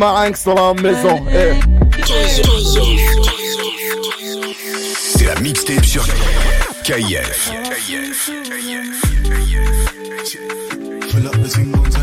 Marinx dans la maison. Eh. C'est la mixtape sur KIF. Pull up the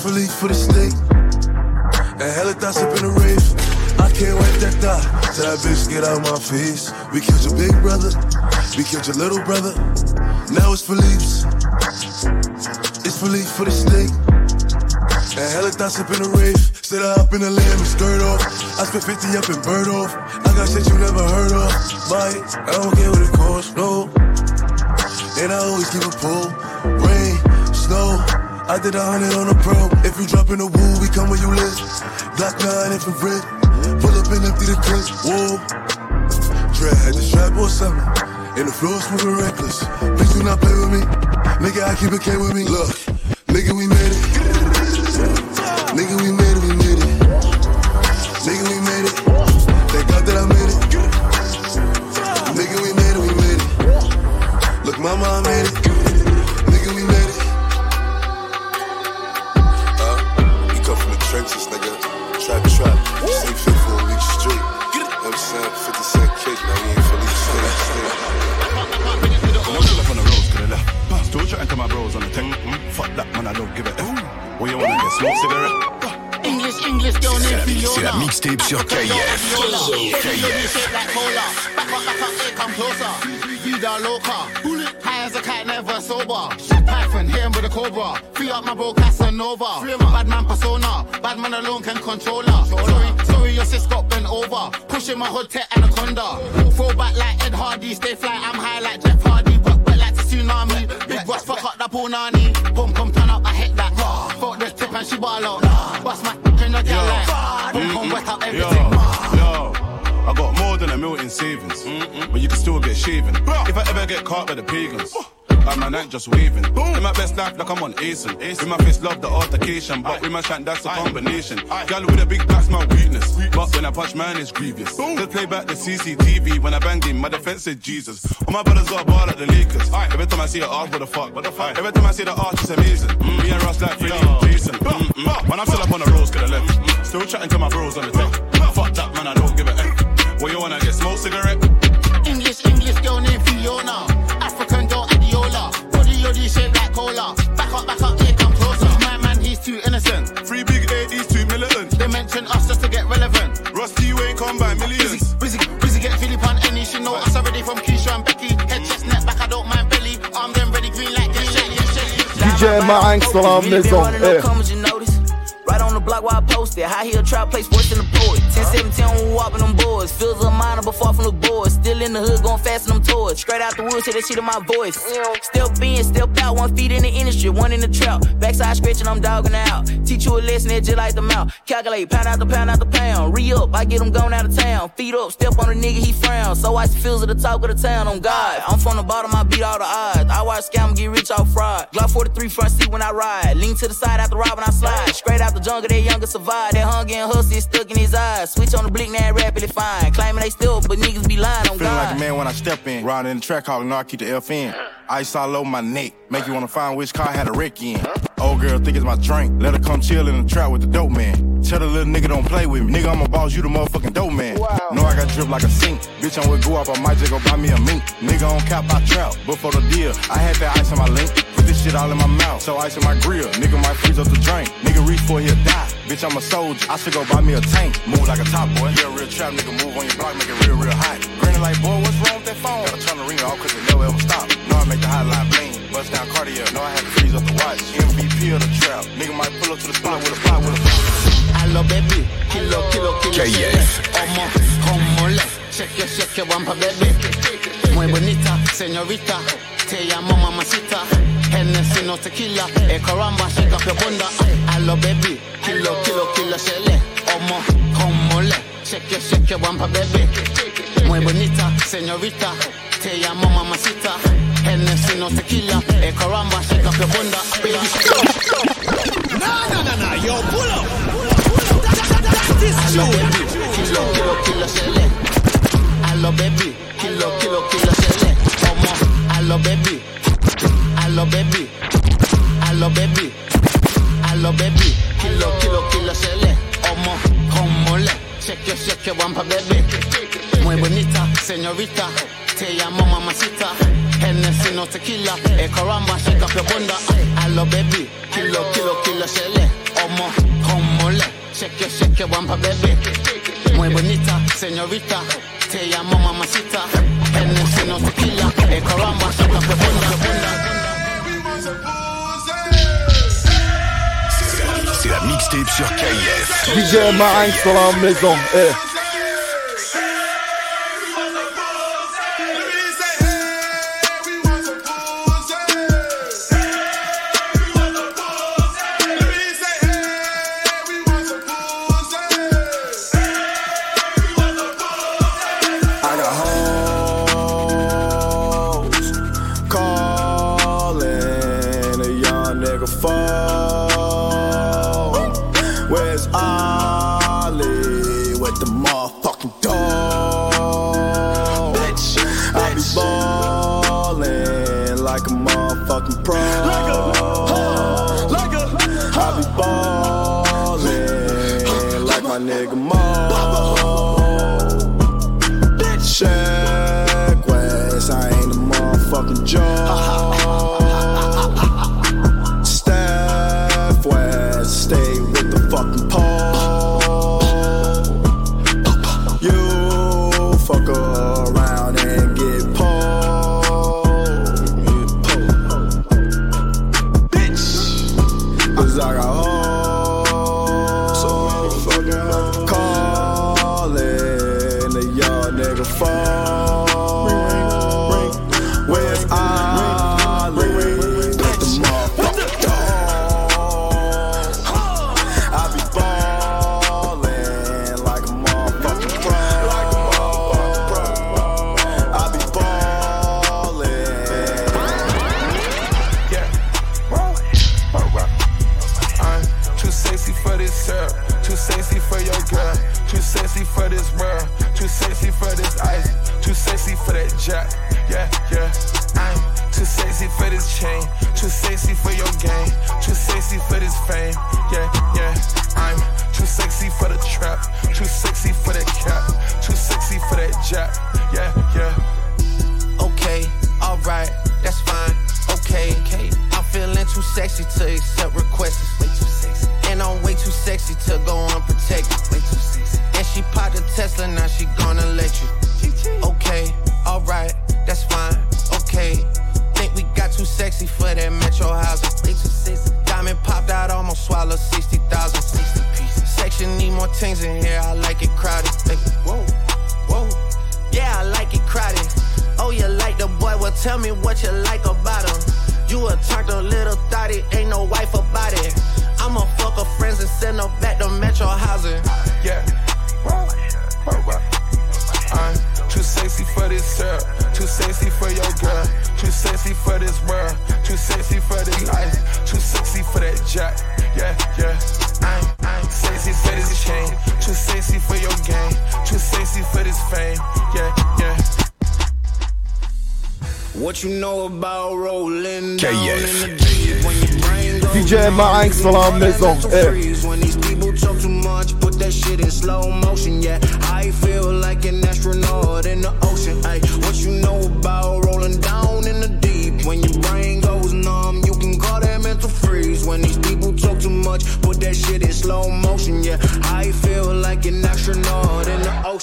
Philippe for the state. And hella thoughts up in the rave. I can't wipe that thought. Tell that bitch get out my face. We killed your big brother. We killed your little brother. Now it's Philippe's. It's Philippe for the state. And hella thoughts up in the rave. Sit up in the lamb and skirt off. I spent 50 up and bird off. I got shit you never heard of. Buy it. I don't care what it costs, no. And I always keep a pull. Rain, snow. I did a hundred on a pro. If you drop in the woo, we come where you live. Black nine infrared. Pull up and empty the clip. Whoa. Dread had the strap or something. And the floor moving reckless. Please do not play with me. Nigga, I keep it K with me. Look, nigga, we made it. Nigga, we made it, can control her. Sorry, sorry, your sis got bent over. Pushing my hood tech anaconda. Throw back like Ed Hardy. Stay fly, I'm high like Jeff Hardy. But, but like the tsunami. Big boss, fuck up the punani. Boom, come turn up, I hit that. Fuck the tip and she ball out. Bust my in the gal like. Boom, come wet up Yo, everything. yo. I got more than a million savings, but you can still get shaven. If I ever get caught by the pagans, like my neck just waving. In my best life, like I'm on acing. With my face, love the altercation, but with my shank, that's a combination. Gal with a big back's my weakness, but when I punch man, it's grievous. Just play back the CCTV when I bang him, my defense said Jesus. All my brothers got a ball at the Lakers. Every time I see a arch, what the fuck? What the fuck? Every time I see the arch, it's amazing. Me and Ross like Freddie and Jason. Mm, mm. When I'm still up on the roads, could have left. Mm. Still chatting to my bros on the tech. Fuck that, man, I don't give a F. Where you wanna get smoke cigarette? English, English girl named Fiona. African girl Adiola. Body yoddy shaped like cola. Back up, back up, here come closer. My man, he's too innocent. Three big ADs, two militant. They mention us just to get relevant. Rusty, you ain't come by millions. Busy, busy, busy get Philip on any. She know us already from Keisha and Becky. Head, chest, neck, back, I don't mind belly. Arm them ready, green like get Shelly and Shelly. DJ Marinx dans la maison. Eh. Comments. Right on the block where I posted. High heel trap place worse than the poet. 1017 when we whopping them boys. Feels a minor but far from the boys. Still Still in the hood, going fast in them toys. Straight out the woods, hear that shit in my voice. Step in, step out, one feet in the industry, one in the trap. Backside scratching, I'm dogging out. Teach you a lesson, that just like the mouth. Calculate, pound out the pound out the pound. Re up, I get him going out of town. Feet up, step on a nigga, he frown. So I feels at the top of the town, on God. I'm from the bottom, I beat all the odds. I watch scam get rich off fraud. Glock 43 front seat when I ride. Lean to the side after when I slide. Straight out the jungle, that younger survive. That hunger and hustle is stuck in his eyes. Switch on the blick, now rapidly fine. Claiming they still, but niggas be lying oh on Feeling God. like a man when I step in. Riding in the track, hog, know I keep the F in. Ice all over my neck. Make you wanna find which car I had a wreck in. Old girl think it's my drink. Let her come chill in the trap with the dope man. Tell the little nigga don't play with me. Nigga, I'm a boss, you the motherfucking dope man. Know I got drip like a sink. Bitch, I'm with go up, I might just go buy me a mink. Nigga on cap, I trap. But for the deal, I had that ice in my link. Put this shit all in my mouth. So ice in my grill. Nigga might freeze up the drink. Nigga reach for it, he'll die. Bitch, I'm a soldier. I should go buy me a tank. Move like a top boy. Yeah, real trap nigga. Move on your block, make it real, real hot. Grinning like, boy, what's wrong with that phone? Gotta turn the ringer off cause it never ever stop. Know I make the hotline bling. Bust down cardio. Know I had to freeze up the watch. MVP of the trap. Nigga might pull up to the spot with a pot with a Allo baby, kilo, kilo, kilo, KF. Omo, como le, shake, shake, wampa baby. Muy bonita, señorita, te llamo mamacita. Hennessy no tequila, eh caramba, shake up your bunda. Allo baby, kilo, kilo, kilo, shele. Omo, como le, shake, shake, wampa baby. Muy bonita, señorita, te llamo mamacita. Hennessy no tequila, eh caramba, shake up your bunda. Baby, shake up. pull up, pull up. Allo baby, kilo, kilo, kilo, shele. Allo baby, kilo, kilo, kilo, shele. Omo, allo baby, allo baby, allo baby, allo baby, kilo, kilo, kilo, shele. Omo, como le, shake, shake, wampa baby. Muy bonita, señorita, te llamo mamacita. Hennessy no tequila, eh caramba, shake up your bunda. Allo baby, kilo, kilo, kilo, shele. Omo, como le, shake, shake, wampa baby. Muy bonita, señorita, te llamo mamacita. Hennessy no tequila, eh caramba, shake up your bunda, bunda. C'est la mixtape sur KF. DJ Marinx dans la maison. Eh. I ain't hańk the solamnyzą e.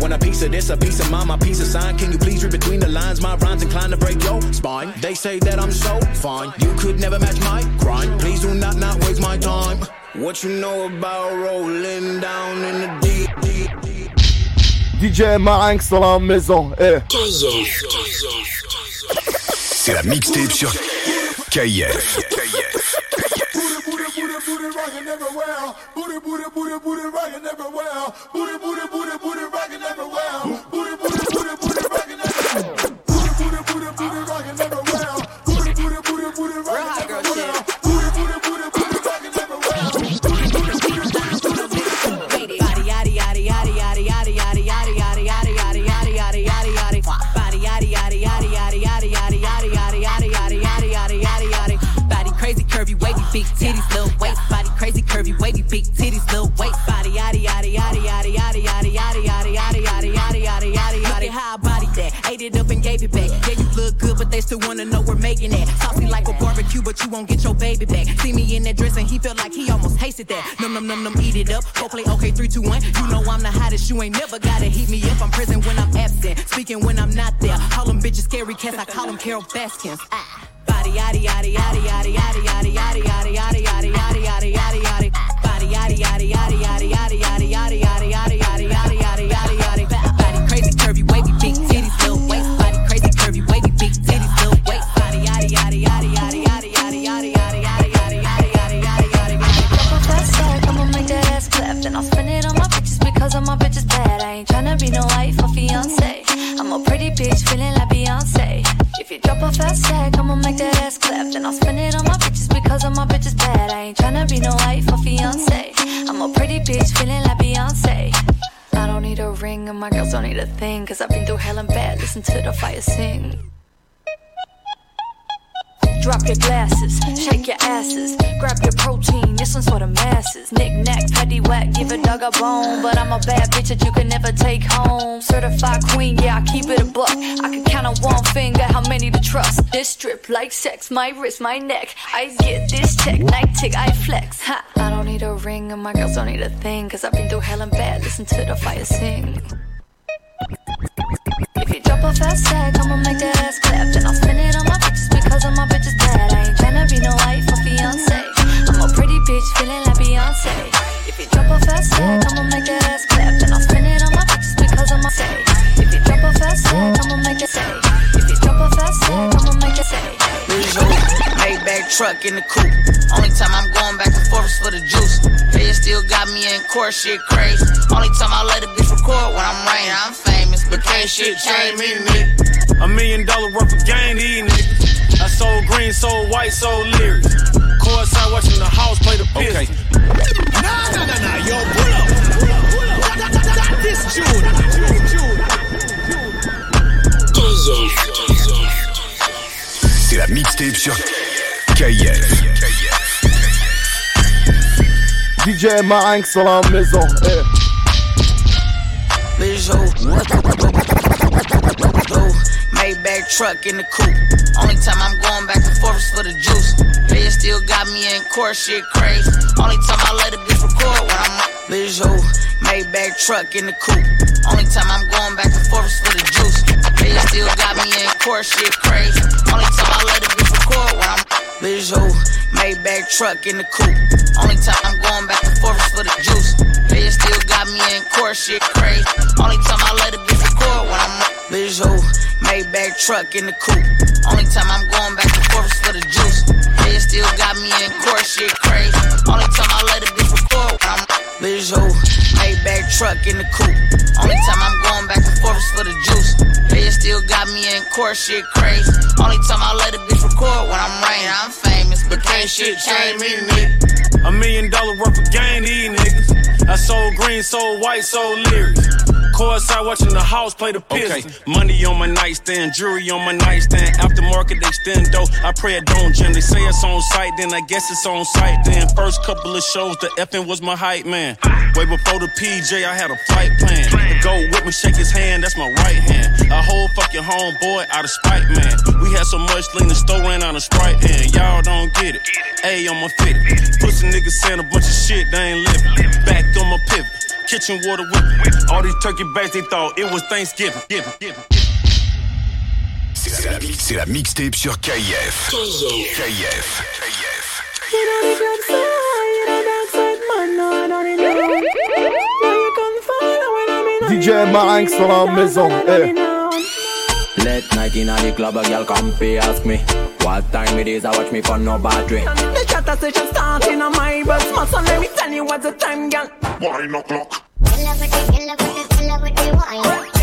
Want a piece of this, a piece of mine, my piece of sign. Can you please read between the lines? My rhymes inclined to break your spine. They say that I'm so fine, you could never match my grind. Please do not not waste my time. What you know about rolling down in the deep, deep, deep. DJ Marinx dans la maison. Eh. C'est la mixtape sur KF. Boo! Booty, booty. It back. Yeah, you look good, but they still wanna know we're making that. Saucy like a barbecue, but you won't get your baby back. See me in that dress and he felt like he almost tasted that. Num num num num, eat it up. Go play okay, three two one. You know I'm the hottest. You ain't never gotta heat me up. I'm present when I'm absent, speaking when I'm not there. Call them bitches scary cats. I call them Carol Baskins. Ah. Body yaddy yaddy yaddy yaddy yaddy yaddy yaddy yaddy yaddy yaddy Listen to the fire sing. Drop your glasses, shake your asses, grab your protein, this one's for the masses. Knick knack, paddy whack, give a dog a bone. But I'm a bad bitch that you can never take home. Certified queen, yeah, I keep it a buck. I can count on one finger how many to trust. This strip like sex, my wrist, my neck. I get this check, night tick, I flex. Ha. I don't need a ring, and my girls don't need a thing. Cause I've been through hell and bad, listen to the fire sing. Fast tag, I'ma make that ass clap. Then I'll spend it on my bitches because all my bitches bad. I ain't tryna be no wife or fiance. I'm a pretty bitch feeling like Beyonce. If you drop a fast tag, I'ma make that ass clap. Then I'll spend it on my bitches because I'm a say. If you drop a fast tag, I'ma make it say. truck in the coupe. Only time I'm going back and forth is for the juice. They still got me in court, shit crazy. Only time I let a bitch record when I'm raining, I'm famous, but can't shit change me, nigga. A million dollar worth of gain, these niggas. I sold green, sold white, sold lyrics. Coors I watching the house play the piss. Okay. Nah, nah, nah, nah, yo, pull up. Pull up, pull up. Not, this June. June, June. June. C'est la mixtape sur DJF. DJ ma sur la maison. Maybach truck in the coupe. Only time I'm going back and forth is for the juice. Bitch still got me in court, shit crazy. Only time I let a bitch record when I'm up. Bitch, who? Maybach truck in the coupe. Only time I'm going back and forth is for the juice. Bitch still got me in court, shit crazy. Only time I let a bitch record when I'm visual. Maybach truck in the coupe. Only time I'm going back and forth is for the juice. They still got me in court, shit crazy. Only time I let a bitch record when I'm visual. Maybach truck in the coupe. Only time I'm going back and forth is for the juice. They still got me in court, shit crazy. Only time I let a bitch record when I'm visual. Maybach truck in the coupe. Only time I'm going back and forth is for the juice. They still got me in court, shit crazy. Only time I let a bitch record when I'm rain. I'm famous, but can't shit change me, nigga. A million dollar worth of gain, these niggas. I sold green, sold white, sold lyrics. Courtside watching the house play the Pistons. Okay. Money on my nightstand, jewelry on my nightstand. Aftermarket extendo. I pray it don't jam. They say it's on site, then I guess it's on site. Then first couple of shows, the effing was my hype man. Way before the PJ, I had a flight plan. The go with me, shake his hand, that's my right hand. A whole fucking homeboy out of spite, man. We had so much lean, the store ran out of Sprite, and y'all don't get it. A on my fit. Pussy niggas saying a bunch of shit, they ain't living. Back on my pivot. Kitchen water with all these turkey bags, they thought it was Thanksgiving. C'est la, c'est la mixtape sur KIF. KIF. DJ Marinx dans la maison. Eh. Late night in the club, a girl come pay ask me What time it is, I watch me for no battery The chatter session starting on my bus So let me tell you what's the time, girl Wine o'clock Kill with it, kill with it, kill with the wine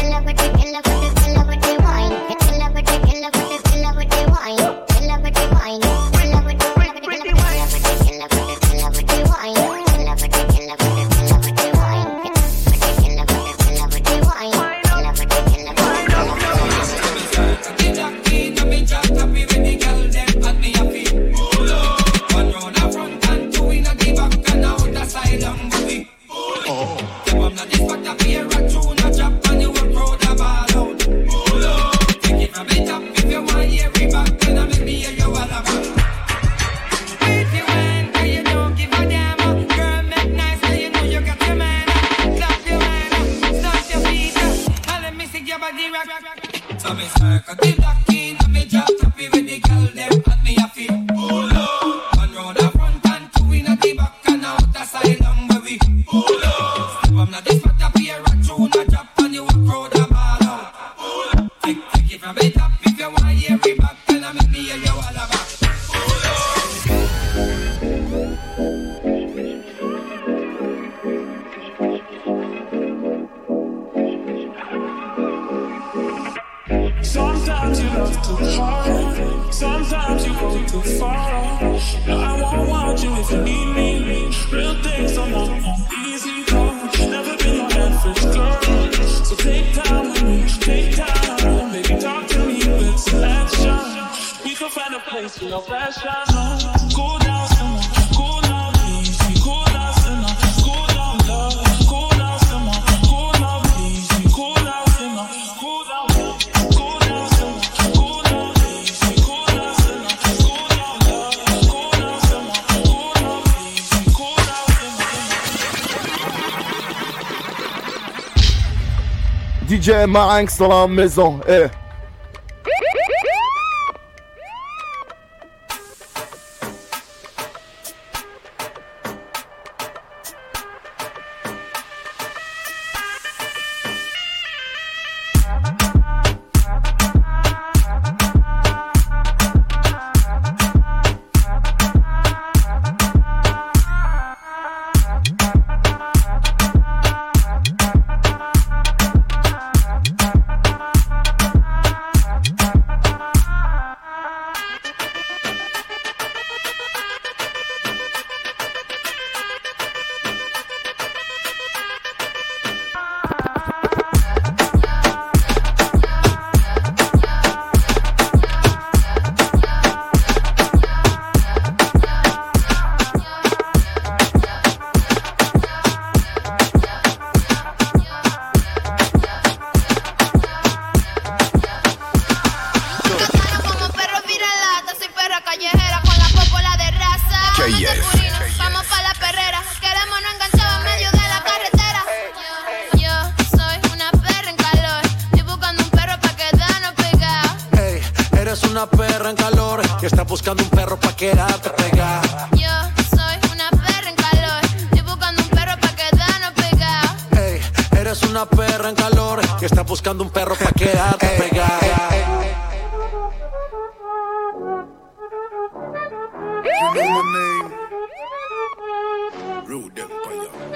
DJ Marinx dans la maison. Eh.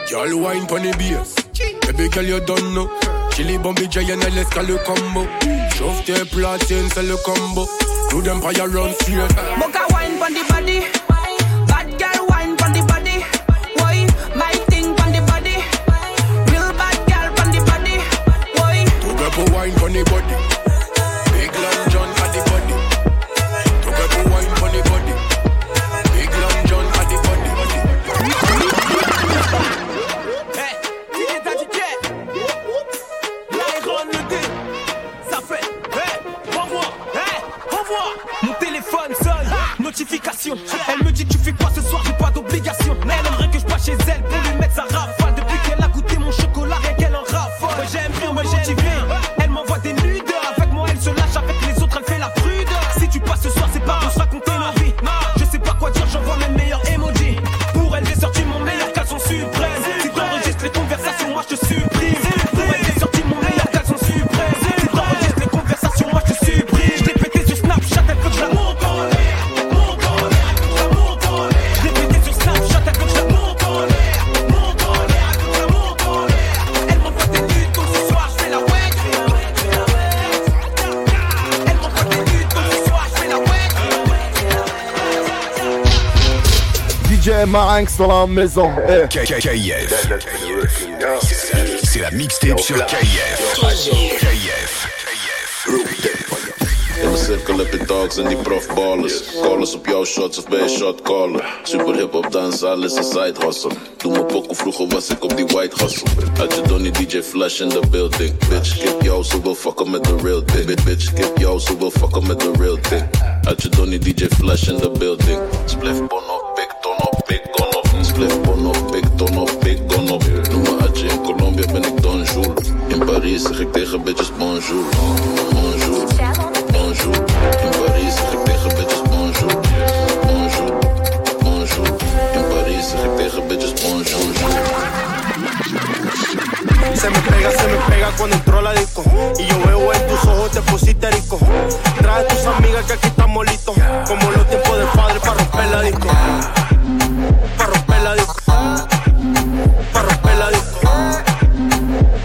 Girl wine pon the bass. Baby girl you don't know. Chili bombi giant and let's call le combo. Chauffe tes platines c'est le combo. Rude Empire run straight. Boca wine pon the body. Bad girl wine pon the body. Why? My thing pon the body. Real bad girl pon the body. Why? Girl wine pon the body. DJ Marinx dans la maison. Eh. K- K- KF. C'est la mixtape sur KF. KF. In mijn cirkel heb je dogs en die profballers. Callers op jouw shots of bij je shotcaller. Super hip hop dans, alles een side hustle. Doe me pokoe, vroeger was ik op die white hustle. Had je Donnie DJ Flash in the building. Bitch, kip jou, ze wil fucken met de real thing. Bitch, bitch, kip jou, ze wil fucken met de real thing. Had je Donnie DJ Flash in the building. Spliff bon Se me pega, se me pega cuando entró la disco. Y yo veo en tus ojos te pusiste rico. Trae a tus amigas que aquí estamos listos. Como los tiempos de padre para romper la disco. Para romper la disco. Para romper la disco.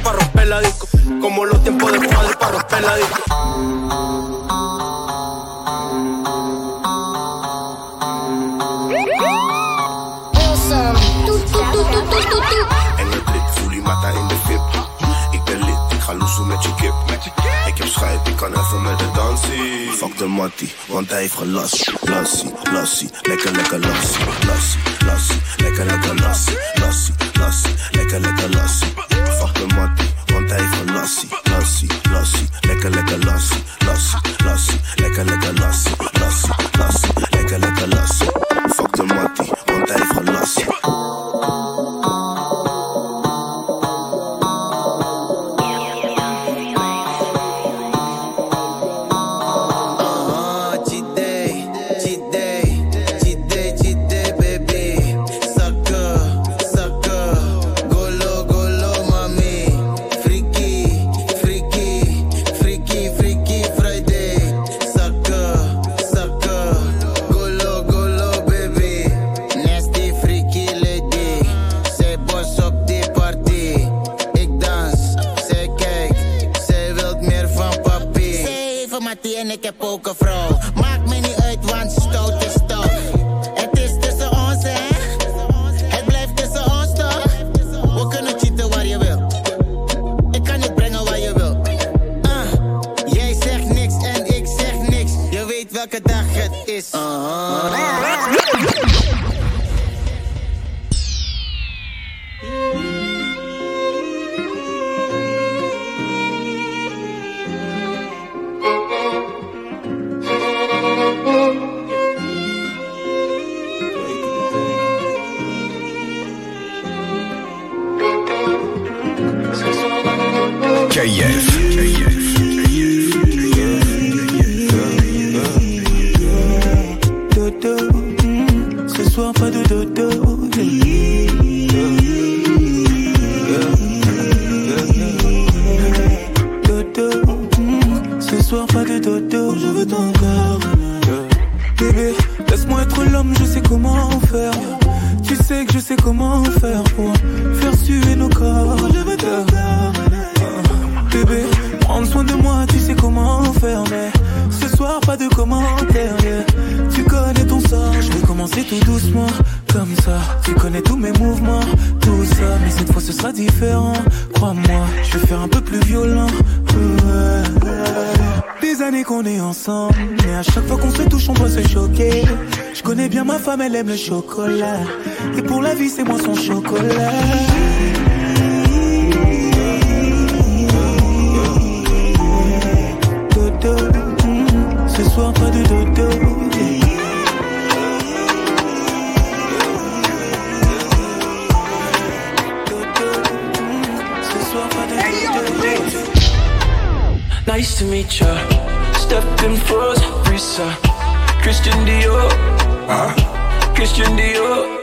Para romper la disco. Como los tiempos de padre para romper la disco. Mattie, want hij heeft gelast. Lassie, lassie, lekker lekker lassie. Lassie, lassie, lekker lekker lassie. Lassie, lassie, lekker lekker lassie.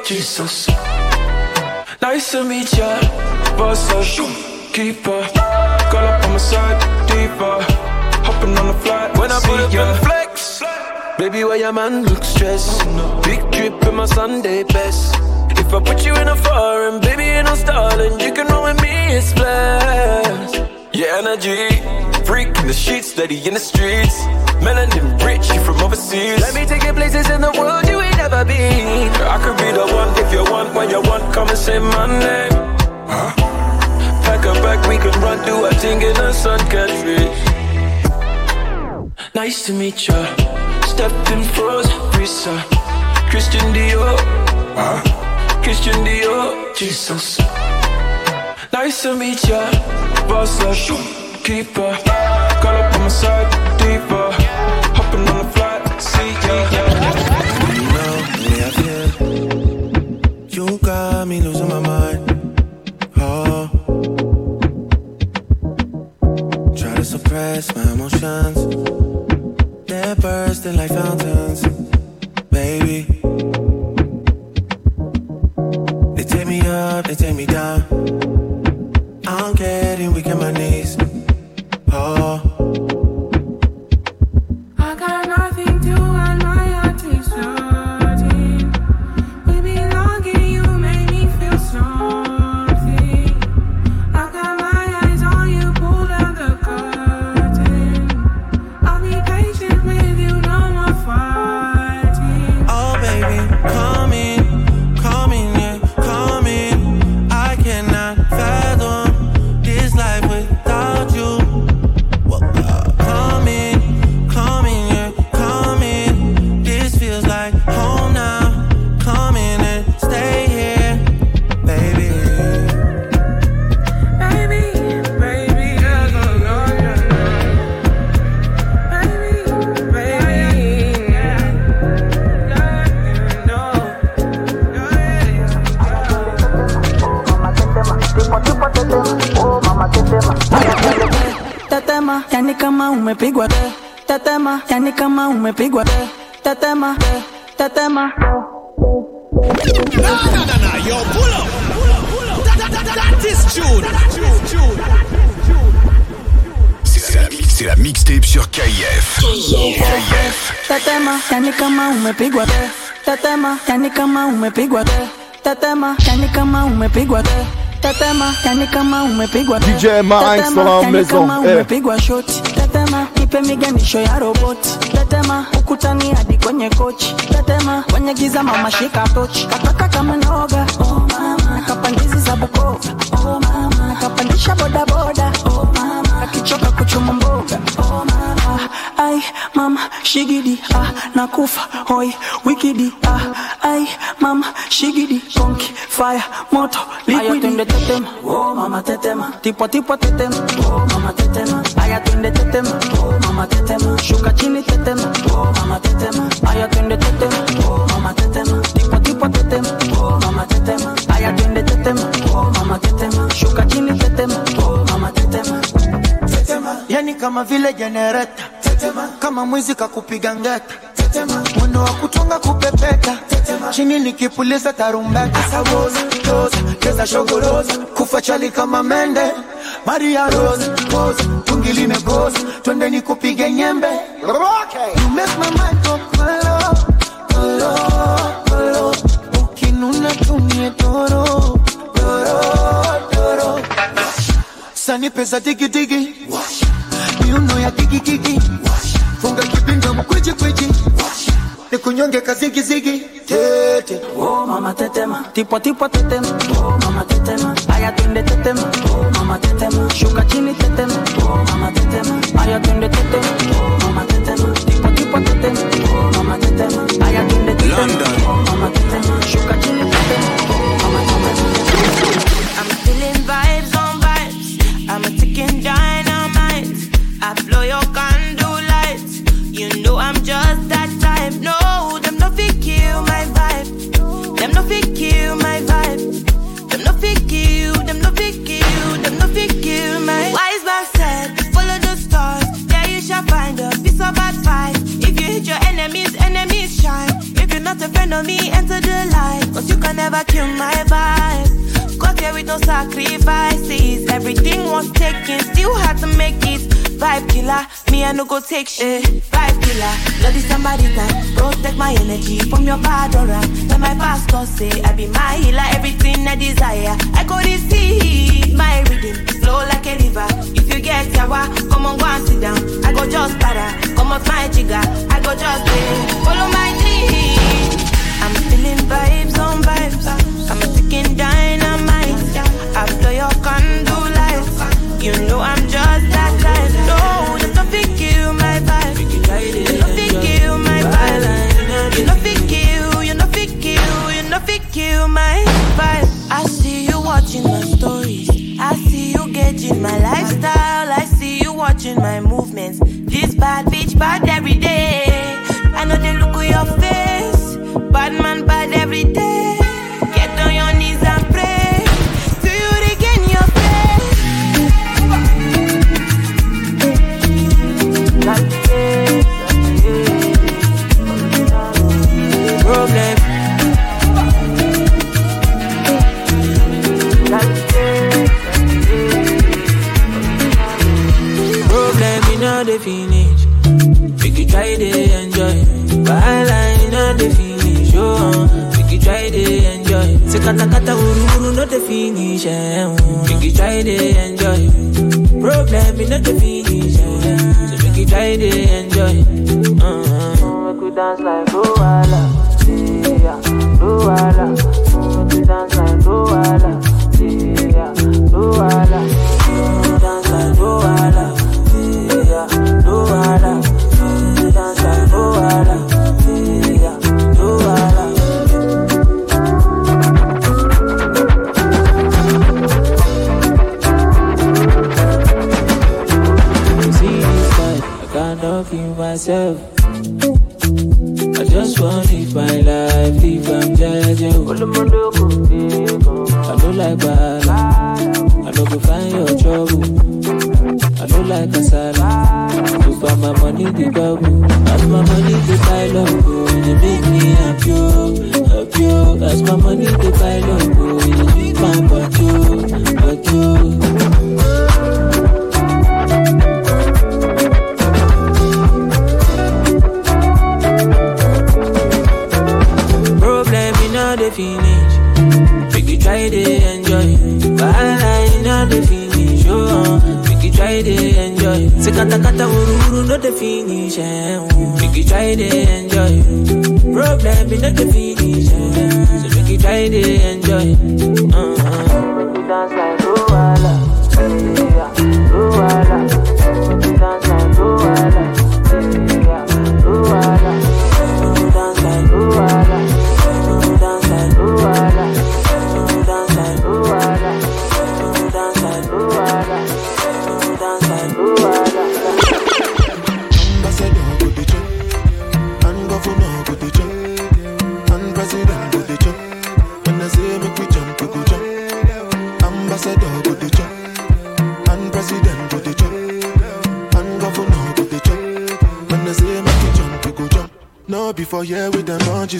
Jesus. Nice to meet ya. Boss up, keeper, call up on my side, deeper. Hopping on the flight when I put up in flex. Baby, why your man look stressed? Oh, Big drip in my Sunday best. If I put you in a foreign, baby, ain't no stalling. You can roll with me, it's blessed. Your energy, freak in the sheets, steady in the streets. Melanin rich, you from overseas. Let me take you places in the world you ain't never been. I could be the one if you want, when you want, come and say my name. Pack a bag, we can run, do a thing in the sun, can't. Nice to meet ya. Stephen Frost, Risa, Christian Dior, Christian Dior, Jesus. Nice to meet ya. Boss up, keeper, call up on my side, deeper. Hopping on the flight, see ya. You know the way I feel. You got me losing my mind. Oh. Try to suppress my emotions. They're bursting like fountains. Baby. They take me up, they take me down. umepigwa tetema tetema C'est la mixtape sur KIF. KIF. Tetema, yani kama umepigwa tetema, yani kama umepigwa tetema, yani kama umepigwa tetema, yani kama umepigwa DJ Minds dans la maison. Tetema, nipe miganisho ya roboti Tetema, ukutani hadi kwenye kochi. Tetema, kwenye giza mama shika tochi. Kataka kama noga. Oh mama, kapandizi za Bukoba. Oh mama, kapandisha boda boda. Oh mama, akichoka kuchuma mboga. Oh mama, ai mama shigidi ah nakufa hoi wikidi ah mama shigidi konki fire moto liquid. twende tetema. Oh mama tetema. Tipo tipo tetema. Oh mama tetema. Aya twende tetema. Oh mama tetema. Shuka chini tetema. Oh mama tetema. Aya twende tetema. Oh mama tetema. Tipo tipo tetema. Oh mama tetema. Aya twende tetema. Oh mama tetema. Shuka chini tetema. Oh mama tetema. Yani kama vile jenereta. Kama mwizi kakupiga ngeta mwendo wa kutunga kupepeta. Chini nikipuliza tarumbeta. Sawoza toza cheza shogoroza kufa chali kama mende. Maria rosa poza tungi limegoza twende nikupige nyembe. You make my mind go kolo, kolo, kolo. ukinuna tumie toro toro toro. Sani pesa digidigi miuno ya digigigi funga kwiji. Nikunyonge kazigizigi tete. Oh mama tetema, tipo tipo tetema, oh mama tetema, aya twende tetema, oh mama tetema, shuka chini tetema, oh mama tetema, aya twende tetema, oh mama tetema, tipo tipo tetema, oh mama tetema, aya twende tetema, oh mama tetema, shuka no fit kill my vibe. Them no fit kill. Them no fit kill. Them no fit kill my. Wise man said, follow the stars. There you shall find a piece of advice. If you hit your enemies, enemies shine. If you're not a friend of me, enter the light. Cause you can never kill my vibe. Got here with no sacrifices. Everything was taken, still had to make it. Vibe killer, me I no go take shit. Vibe killer, bloody somebody time. My energy from your bad aura. My pastor say I be my healer, everything I desire. I go receive my rhythm, flow like a river. If you get yawa, come on go and sit down. I go just para, come off my jigger. I go just pay, follow my dream. I'm feeling vibes on vibes. I'm a ticking dynamite. I blow your candle lights. You know I'm just kill my vibe. I see you watching my stories. I see you gauging my lifestyle. I see you watching my movements. This bad bitch bad every day. I know they look at your face. Bad man Make you try to enjoy. Say kata kata uru uru no the finish. Eh, oh. Make you try to enjoy. Problem in all the finish. Eh. So make you try to enjoy. Uh-huh. Make we dance like Luala. Yeah, Luala. Myself. I just want live my life, if I'm judging. I don't like bad, I don't go find your trouble. I don't like kasala, so far my money the double. As my money the pile up, oh, it make me happy, oh. As my money the pile up, oh, it make my body, oh, try to enjoy. While I know the finish. Oh, make you try to enjoy. Say kata kata uru uru no the finish. Eh, oh. Make you try to enjoy. Problem all the finish. Eh. So make you try to enjoy. Uh-huh. Dance like Luala.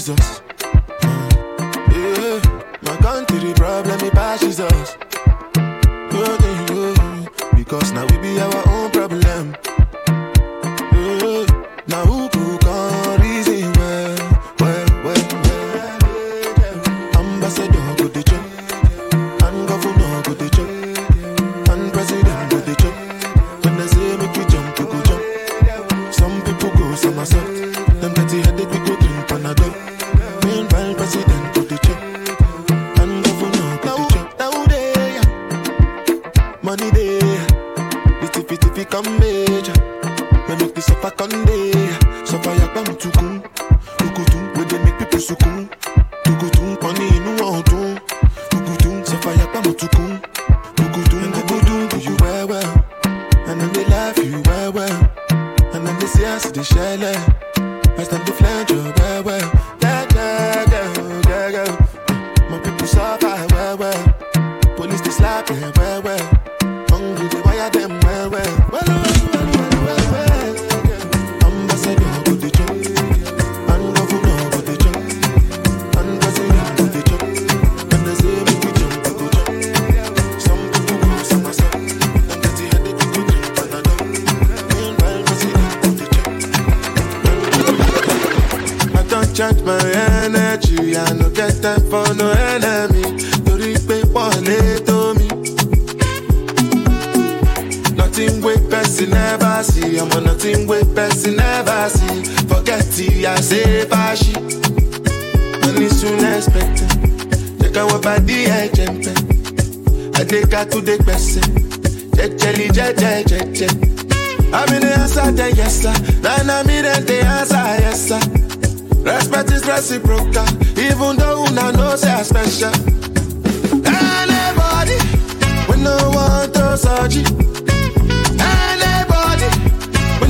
Jesus.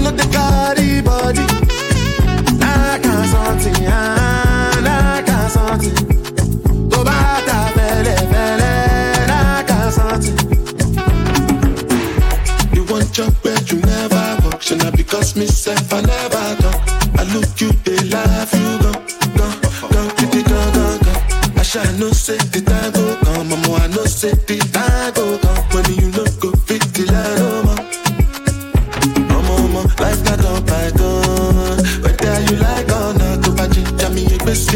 No the carry body. I can't I can't I. You want job where you never not because I never talk. I look you, they laugh, you go, go, go, kitty, go. I shall no say the time go come, mama, I know say the time go come. When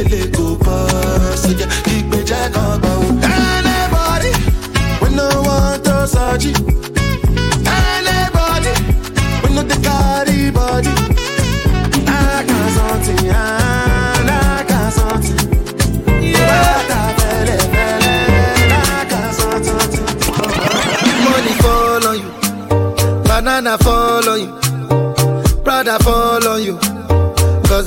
you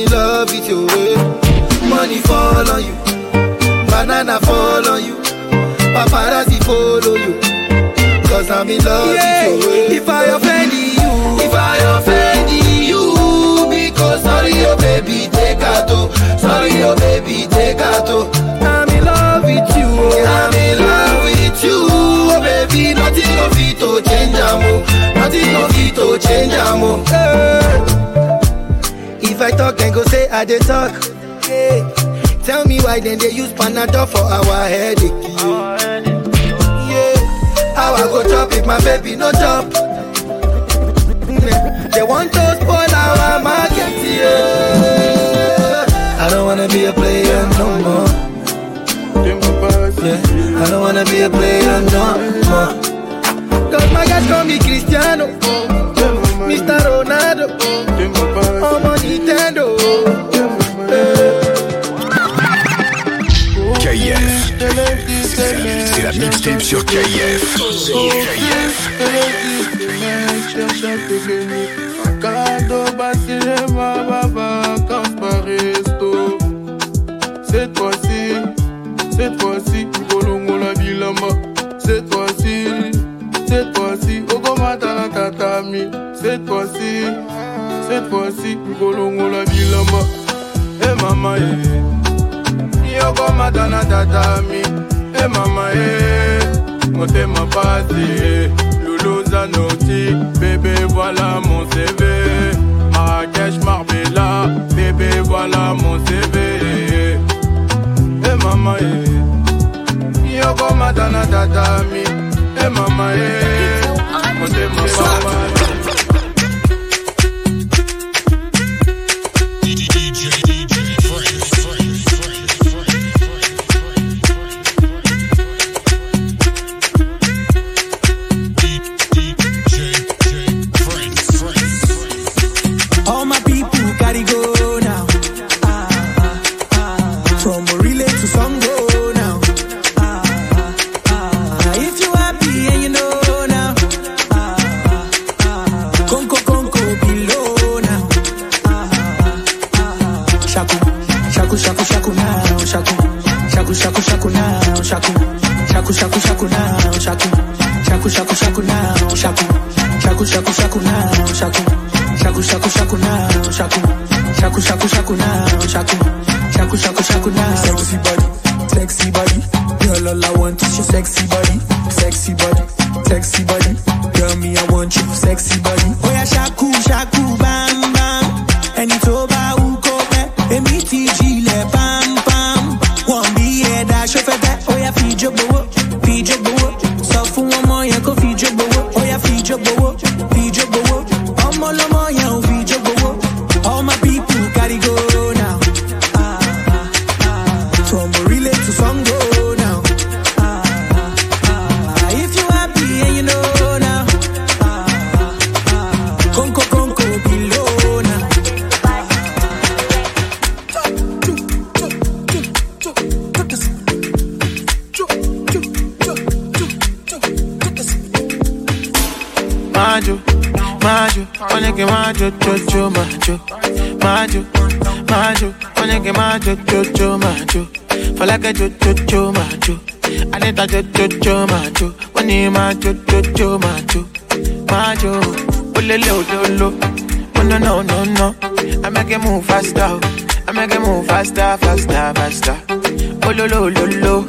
in love with you. eh. Money fall on you, banana fall on you, paparazzi follow you. Cause I'm in love with you. eh. If I offend you, if I offend you, because sorry, oh baby, take out. oh. Sorry, oh baby, take out. I'm in love with you. oh. I'm in love with you, oh baby. Nothing of it to change, amo. Nothing of it to change, amo. Eh. If I talk, then go say I dey talk. Hey. Tell me why then they use Panadol for our headache. Yeah. How I go chop if my baby no chop? They want to spoil our market, yeah. I don't wanna be a player no more. Yeah, I don't wanna be a player no more. Cause my guys call me Cristiano, Mr. Ronaldo, I'm on Nintendo. KF. C'est- la mixtape sur KF. KF. Cadeau, cinéma, vacances par resto. Cette fois-ci, cette fois-ci, Golongo la bilama. Cette fois-ci, cette fois-ci, La tatami. Cette fois-ci, cette fois-ci, Golongo la bilama. Eh mama, eh. Yogomata na tatami. Eh mama, eh. Motema pasi, eh. Loulou Zanotti, bébé voilà mon CV Marrakech Marbella, bébé voilà mon CV Eh mama eh Yoko matana tatami Eh mama eh majo, onye que majo, jo, jo, majo, majo, majo, onye que majo, jo, jo, majo, for like a jo, jo, jo, majo, Anita jo, jo, jo, majo, onye majo, jo, jo, majo, majo, olele, ololo, oh no, no, no, no, I make it move faster. I make it move faster, faster, faster, ololo, ololo,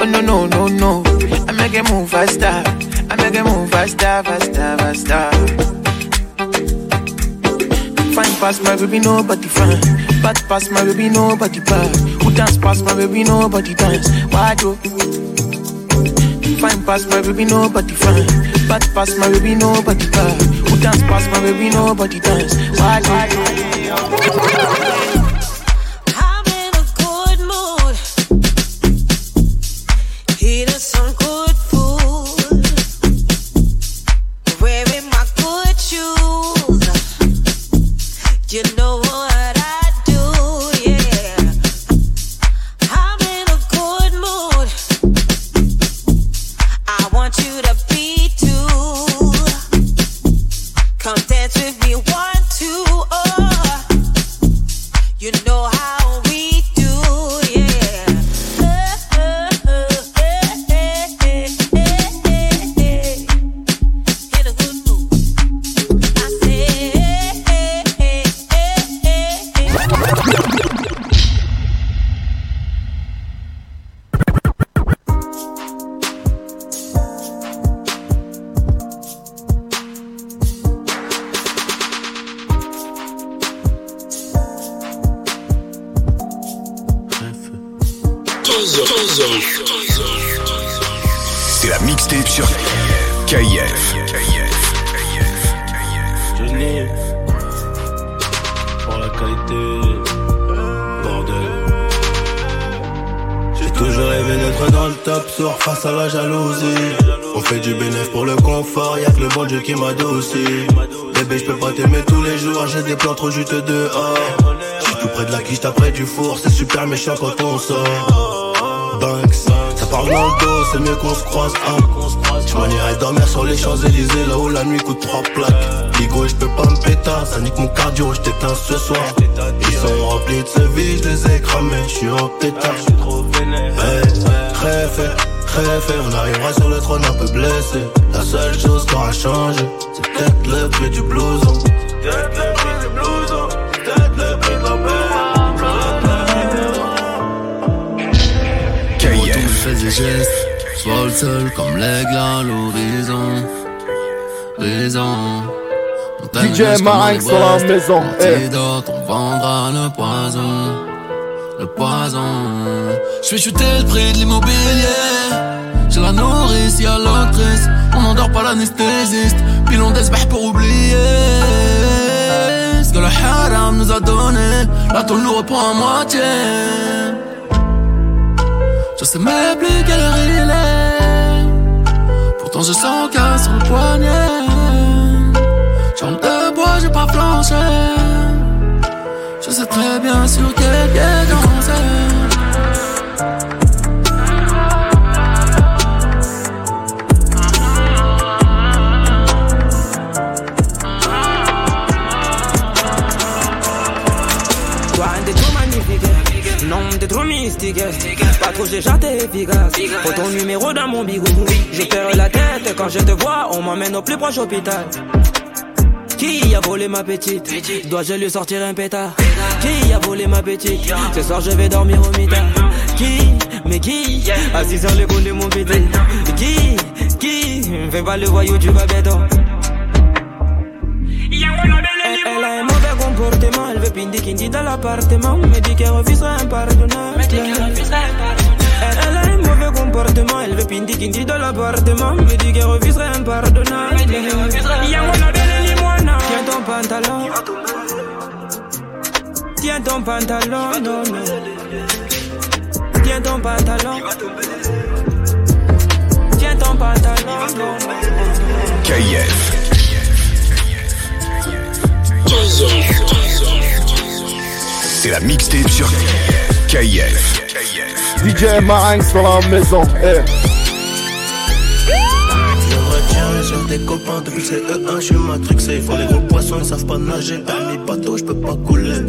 oh no, no, no, no, I make it move faster, I make it move faster, faster, faster. Fine past my baby, nobody fine. Bad past my baby, nobody bad. Who dance past my baby, nobody dance. Why oh. do? Fine past my baby, nobody fine. Bad past my baby, nobody bad. Who dance past my baby, nobody dance. Why oh. do? C'est la mixtape sur KF. Je l'ai. qualité. Bordel. J'ai toujours rêvé d'être dans le top sur face à la jalousie. On fait du bénéfice pour le confort, y'a que le bon Dieu qui m'adoucit. Bébé, je peux pas t'aimer tous les jours, j'ai des plans trop juste dehors. J'suis tout près de la quiche, près du four, c'est super méchant quand on sort. Banks, ça parle dans le dos, c'est mieux qu'on se croise. Hein. Je m'en irai dormir sur les Champs-Élysées, là où la nuit coûte trois plaques. Ligo, je peux pas me péter, ça nique mon cardio, je t'éteins ce soir. Ils sont remplis de ce vie, je les ai cramés, je suis en pétard. Hey, très fait, très fait, on arrivera sur le trône un peu blessé. La seule chose qui aura changé, c'est peut-être le prix du blouson. C'est peut-être le prix du blouson, fais des gestes, je vole seul comme l'aigle à l'horizon. Raison. DJ Marinx sur la maison. eh. Antidote, on vendra le poison. Le poison. Je fais chuter le prix de l'immobilier. J'ai la nourrice, y'a l'actrice. On n'endort pas l'anesthésiste. Puis l'on desbère pour oublier. Ce que le haram nous a donné. La tôle nous reprend à moitié. Je sais même plus quelle heure il est. Pourtant je sens qu'un sur le poignet. Jambe de bois, j'ai pas flanché. Je sais très bien sur quel pied danser. Dans mon bigou. Je perds la tête quand je te vois. On m'emmène au plus proche hôpital. Qui a volé ma petite? Dois-je lui sortir un pétard? Qui a volé ma petite? Ce soir je vais dormir au mitard Qui? Mais qui? Assis sur l'épaule de mon petit Qui? Qui? Fais pas le voyou du babetto elle, a un mauvais comportement, elle veut pindi kindi dans l'appartement. Me dit qu'elle refusera impardonnable. Elle, elle a un elle veut pindi kindi dans l'appartement. Me dit qu'elle refusera impardonnable. Yangola belle limona. Tiens ton pantalon. Tiens ton pantalon, non, non. Tiens ton pantalon. Tiens ton pantalon, non. KF. C'est la mixtape sur KF. DJ Marinx sur la maison. eh. Je retiens sur tes copains depuis CE1, je suis matrixé. Il faut les gros poissons, ils savent pas nager. Permis bateau, je peux pas couler. Je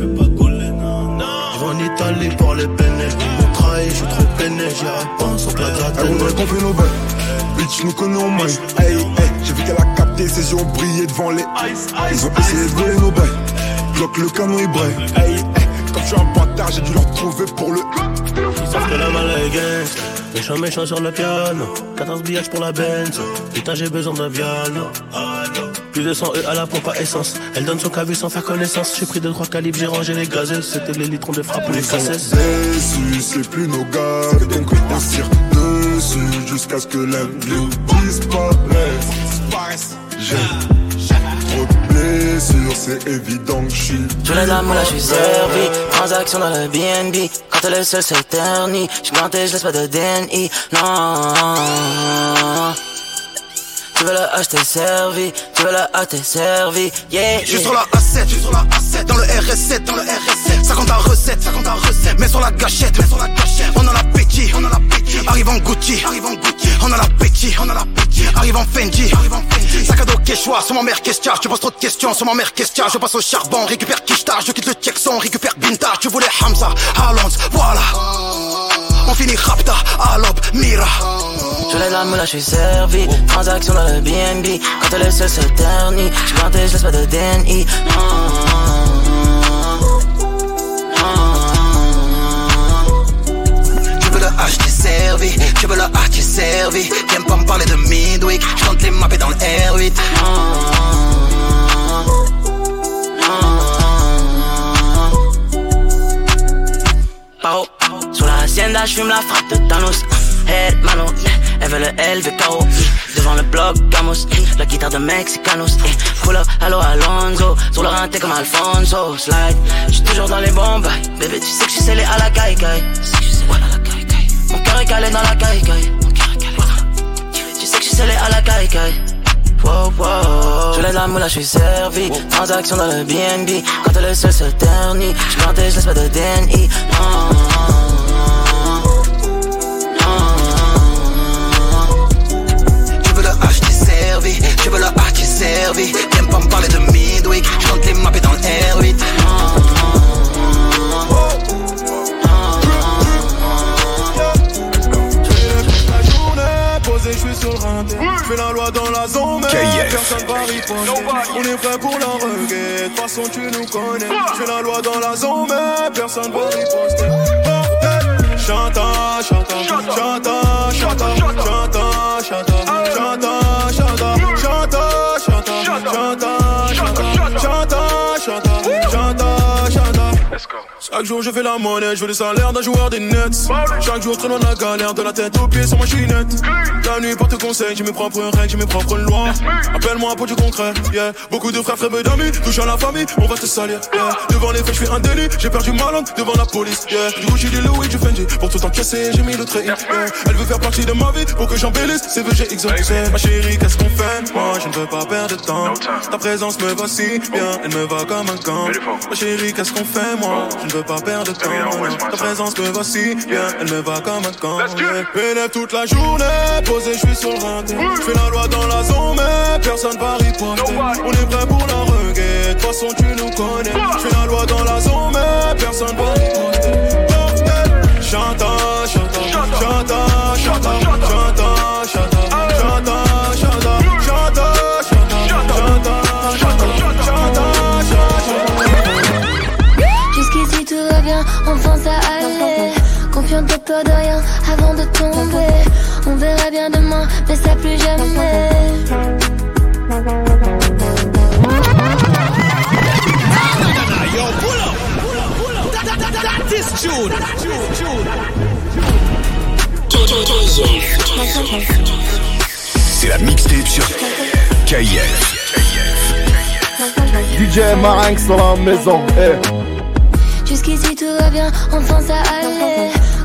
vais en Italie pour les peiner. Ils m'ont trahi, je suis trop peiné. J'y réponds sur la Elle voudrait qu'on fait nos belles. Bitch, nous connais en main. Hey, hey, j'ai vu qu'elle a capté, ses yeux ont brillé devant les. Ils ont essayé de voler nos belles. Bloque le canon, il brille. Hey, hey, je suis un bâtard, j'ai dû leur trouver pour le. Ils savent que la malle est gangsta. Méchant, méchant sur le piano. 14 billages pour la Benz. Putain, j'ai besoin d'un piano. Plus de 100 E à la pompe à essence. Elle donne son cabus sans faire connaissance. J'ai pris de trois calibres, j'ai rangé les gazelles. C'était les litrons de frappe ou les cassettes. C'est plus nos gars. Donc on tire dessus jusqu'à ce que disparaisse. J'ai trop de c'est évident que je suis. Je de la moula, je suis servi. Transaction dans le BNB. Quand elle est seule, c'est terni. Je je laisse pas de DNI. Non. Tu veux la acheter servi. Tu veux la acheter servi. Yeah. Je suis sur la A7, je suis sur la A7, dans le RS7, dans le RS7. 50 à recette, 50 à recette. Mets sur la gâchette, mets sur la gâchette. On a l'appétit, on a l'appétit. Arrive en Gucci, arrive en Gucci. On a l'appétit, on a l'appétit. Arrive en Fendi, arrive en Fendi. Sac à dos Quechua, sur ma mère Kestia. Tu poses trop de questions sur ma mère Kestia. Je passe au charbon, récupère Kishtar. Je quitte le Texan, récupère Binta. Tu voulais Hamza, Alons, voilà. On finit Rapta, Alop, Mira. Je la moula, je suis servi. Transaction dans le BNB. Quand elle est seule, c'est terni. Je je laisse pas de DNI. Le acheter servi, tu veux le acheter servi. Viens pas me parler de Midweek, je les mapper dans le R8. Paro, sur la hacienda, je fume la frappe de Thanos. Hermano, elle veut le L, veut KO. Devant le bloc, Gamos, la guitare de Mexicanos. Pull up, hello Alonso, sur le rinté comme Alfonso. Slide, j'suis toujours dans les bombes, bébé, tu sais que j'suis scellé à la caille caille. Mon cœur est calé dans la caille caille. Tu sais que j'suis scellé à la caille caille. Wow, wow. Je lève la moula, j'suis servi. Transaction dans le BNB. Quand le seul se ternit, j'plantais, j'laisse pas de DNI. Tu On est prêt pour la reggae, de toute façon tu nous connais. Je fais la loi dans la zone, mais personne va riposter. Jour je fais la monnaie, je veux le salaire d'un joueur des nets. Chaque jour trop dans la galère, de la tête aux pieds sur ma chinette. La nuit porte conseil, j'ai mes propres règles, j'ai mes propres lois. Appelle-moi pour du concret, yeah. Beaucoup de frères, frères d'amis, touche à la famille, on va te salir, yeah. Devant les faits, je fais un délit, j'ai perdu ma langue devant la police, yeah. Du j'ai dit Louis, du Fendi, pour tout encaisser, j'ai mis le trait, yeah. Elle veut faire partie de ma vie, pour que j'embellisse, c'est VG exaucé. Ma chérie, qu'est-ce qu'on fait? Moi, je ne veux pas perdre de temps. Ta présence me va si bien, elle me va comme un camp. Ma chérie, qu'est-ce qu'on fait? Moi, je ne veux pas perdre de temps. Ta présence me va si bien, elle me va comme un camp. Élève toute la journée, posé, je suis sur le rinté. Je fais la loi dans la zone, mais personne va riposter. On est prêt pour la reggae, de toute façon tu nous connais. Je fais la loi dans la zone, mais personne. Chanta, chanta, chanta, chanta, chanta, chanta, chanta, peur de rien avant de tomber. On verra bien demain, mais ça plus jamais. C'est la mixtape sur KF. DJ Marinx dans la maison. Eh. Jusqu'ici tout va bien, enfin ça allait.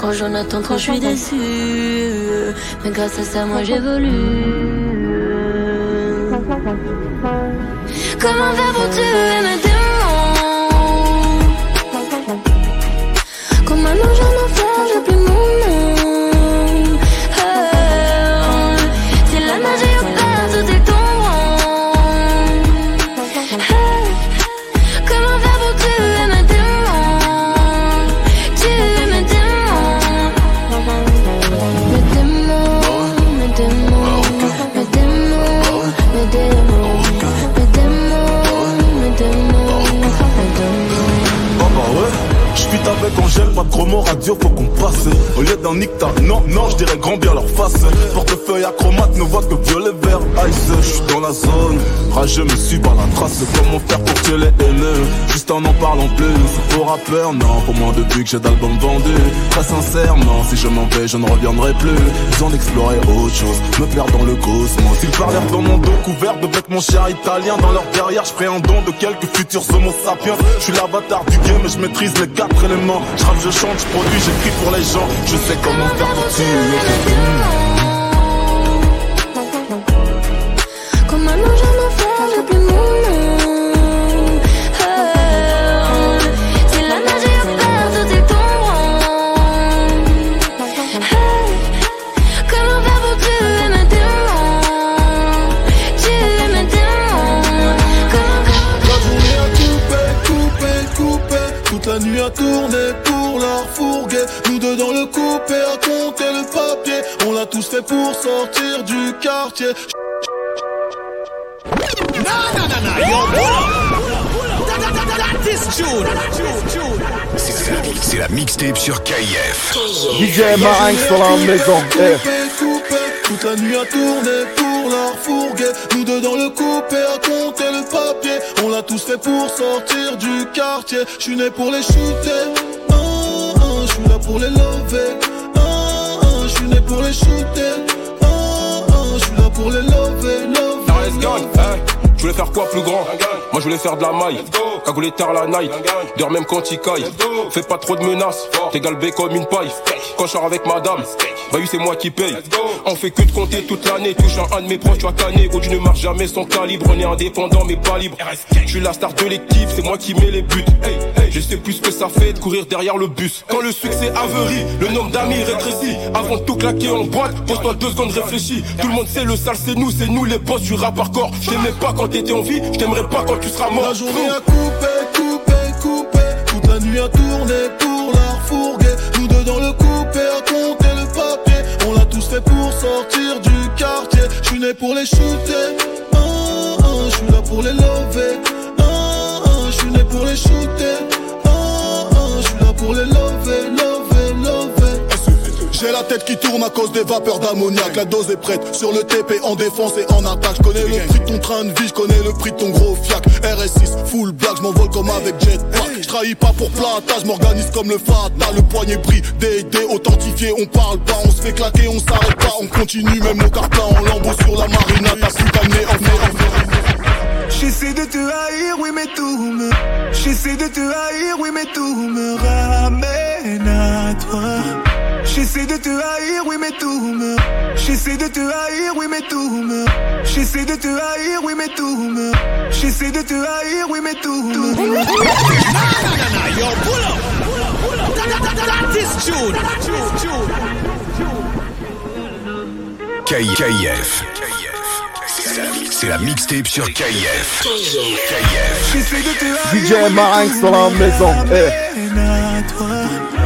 Quand j'en attends trop, je suis déçu. Mais grâce à ça, moi j'évolue. Comment faire pour tuer Avec Angèle, pas de gros mots radio, faut qu'on passe. Au lieu d'un nicta, non, non, j'dirais grand bien leur face. Portefeuille acromate, ne voit que violet vert ice. J'suis dans la zone, rageux me suis par la trace. Comment faire pour tuer les haineux, juste en en parlant plus. Faux rappeur, non, pour moi depuis que j'ai d'albums vendus. Très sincèrement, si je m'en vais, je ne reviendrai plus. Besoin d'explorer autre chose, me perdre dans le cosmos. Ils parlèrent dans mon dos couvert de vêtements chers italiens. Dans leur derrière, j'ferai un don de quelques futurs homo sapiens. J'suis l'avatar du game, je maîtrise les quatre éléments Je je chante, je produis, j'écris pour les gens. Je sais comment faire pour tuer a tourné pour leur fourguer. Nous deux dans le coupé à compter le papier. On l'a tous fait pour sortir du quartier. Yo. C'est la, c'est la mixtape sur KIF. DJ Marinx sur la maison. Eh. Coupé, coupé, toute la nuit à tourner pour leur fourguer. Nous deux dans le coupé à compter le papier. On l'a tous fait pour sortir du quartier. Je suis né pour les shooter. Ah, ah, Je suis là pour les lever. Ah, ah, Je suis né pour les shooter. Ah, ah, Je suis là pour les lever, gagne, hein. Je voulais faire quoi plus grand? Moi je voulais faire de la maille. Cagoulé tard la night. Dors même quand il caille. Fais pas trop de menaces. T'es galbé comme une paille. Quand je sors avec madame Bah oui c'est moi qui paye. On fait que de compter toute l'année Touchant un de mes proches tu as canné Où tu ne marches jamais sans calibre. On est indépendant mais pas libre. Je suis la star de l'équipe C'est moi qui mets les buts. Je sais plus ce que ça fait de courir derrière le bus. Quand le succès averie Le nombre d'amis rétrécit. Avant de tout claquer en boîte Pose-toi deux secondes réfléchis. Tout le monde sait le sale c'est nous C'est nous les boss du rap hardcore. Je t'aimais pas quand t'étais en vie Je t'aimerais pas quand tu seras mort. La journée à couper, couper, couper Toute la nuit à tourner pour leur fourguer. Nous deux dans le coupé à Fait pour sortir du quartier. Je suis né pour les shooter. Ah, ah, Je suis là pour les lever. Ah, ah, Je suis né pour les shooter. Je suis là pour les lever j'ai la tête qui tourne à cause des vapeurs d'ammoniac. La dose est prête sur le TP en défense et en attaque. Je connais le prix de ton train de vie, je connais le prix de ton gros fiac. RS6, full black, je m'envole comme avec jetpack. Je trahis pas pour plata, je m'organise comme le Fata. Le poignet brille, DD authentifié, on parle pas, on se fait claquer, on s'arrête pas, on continue, même nos cartons en lambeau sur la marina. T'as plus qu'à mener en J'essaie de te haïr, oui mais tout me J'essaie de te haïr, oui mais tout me ramène à toi J'essaie de te haïr, oui mais tout me J'essaie de te haïr, oui mais tout me J'essaie de te haïr, oui mais tout me J'essaie de te haïr, oui mais tout me Nah, nah, nah, nah, yo, pull up. That, that, that, that is June. K- KIF. C'est la- C'est la mixtape sur KIF. KIF. J'essaie de te haïr, DJ oui, mais Marinx sur la maison. Eh.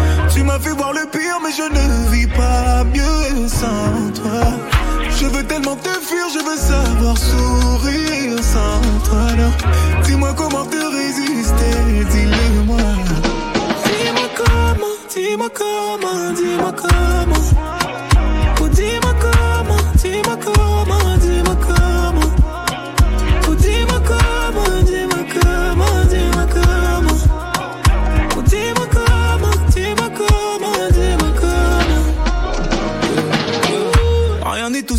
M'as fait voir le pire, mais je ne vis pas mieux sans toi. Je veux tellement te fuir, je veux savoir sourire sans toi. Alors, dis-moi comment te résister, dis-le-moi. Dis-moi comment, dis-moi comment, dis-moi comment.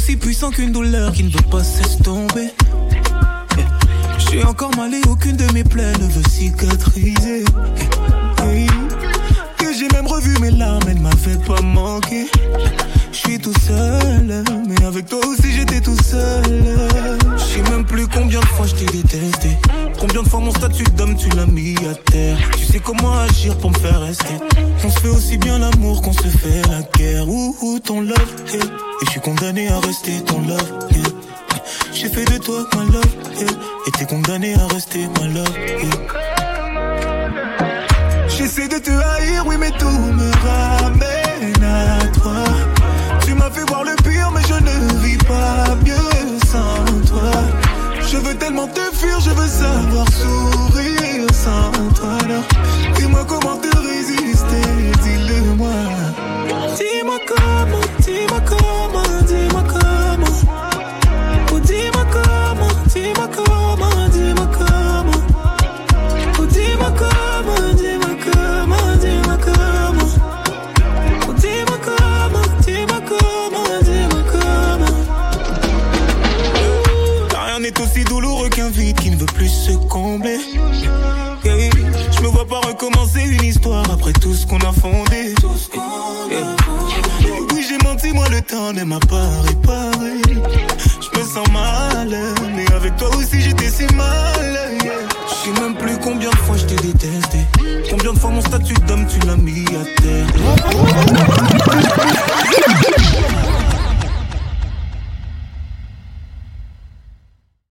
Aussi puissant qu'une douleur qui ne veut pas s'estomper. Je suis encore mal et aucune de mes plaies ne veut cicatriser. Que j'ai même revu mes larmes, elles m'avaient pas manqué. Suis tout seul, mais avec toi aussi j'étais tout seul. Je sais même plus combien de fois je t'ai détesté. Combien de fois mon statut d'homme tu l'as mis à terre. Tu sais comment agir pour me faire rester. On se fait aussi bien l'amour qu'on se fait la guerre. Ouh, ton love. Et je suis condamné à rester ton love. J'ai fait de toi ma love. Et t'es condamné à rester ma love. J'essaie de te haïr, oui, mais tout me ramène à toi. Sans toi. Je veux tellement te fuir, je veux savoir sourire sans toi. Alors, dis-moi comment te résister, dis-le-moi. Dis-moi comment, après tout ce qu'on a fondé. Tout ce qu'on a. Oui, j'ai menti, moi le temps ne m'a pas réparé. Je me sens mal, mais avec toi aussi j'étais si mal. Je sais même plus combien de fois je t'ai détesté. Combien de fois mon statut d'homme tu l'as mis à terre.